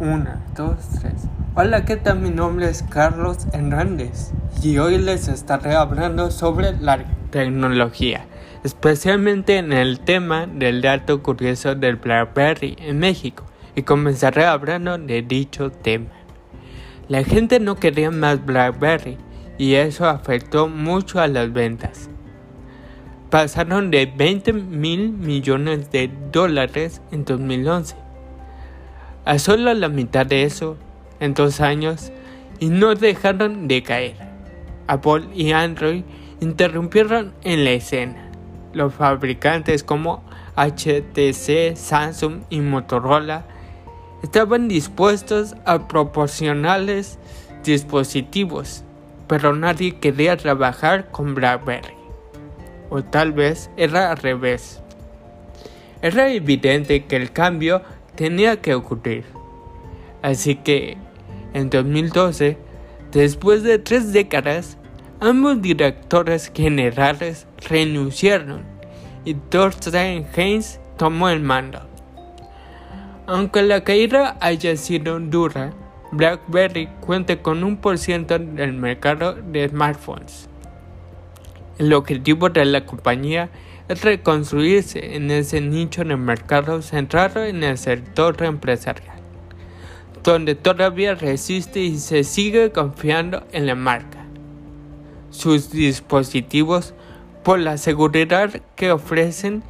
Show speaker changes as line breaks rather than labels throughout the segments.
Una, dos, tres. Hola, ¿qué tal? Mi nombre es Carlos Hernández y hoy les estaré hablando sobre la tecnología, especialmente en el tema del dato curioso del BlackBerry en México y comenzaré hablando de dicho tema. La gente no quería más BlackBerry y eso afectó mucho a las ventas. Pasaron de 20 mil millones de dólares en 2011 a solo la mitad de eso en dos años y no dejaron de caer. Apple y Android interrumpieron en la escena. Los fabricantes como HTC, Samsung y Motorola estaban dispuestos a proporcionarles dispositivos, pero nadie quería trabajar con BlackBerry. O tal vez era al revés. Era evidente que el cambio tenía que ocurrir. Así que, en 2012, después de tres décadas, ambos directores generales renunciaron y Thorstein Heinz tomó el mando. Aunque la caída haya sido dura, BlackBerry cuenta con un por ciento del mercado de smartphones. El objetivo de la compañía es reconstruirse en ese nicho de mercado centrado en el sector empresarial, donde todavía resiste y se sigue confiando en la marca. Sus dispositivos, por la seguridad que ofrecen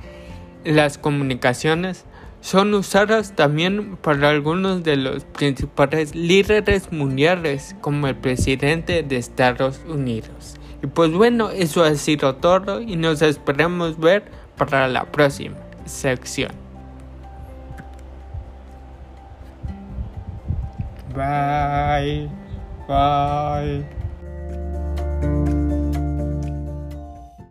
las comunicaciones, son usados también por algunos de los principales líderes mundiales como el presidente de Estados Unidos. Y pues bueno, eso ha sido todo y nos esperamos ver para la próxima sección. Bye. Bye.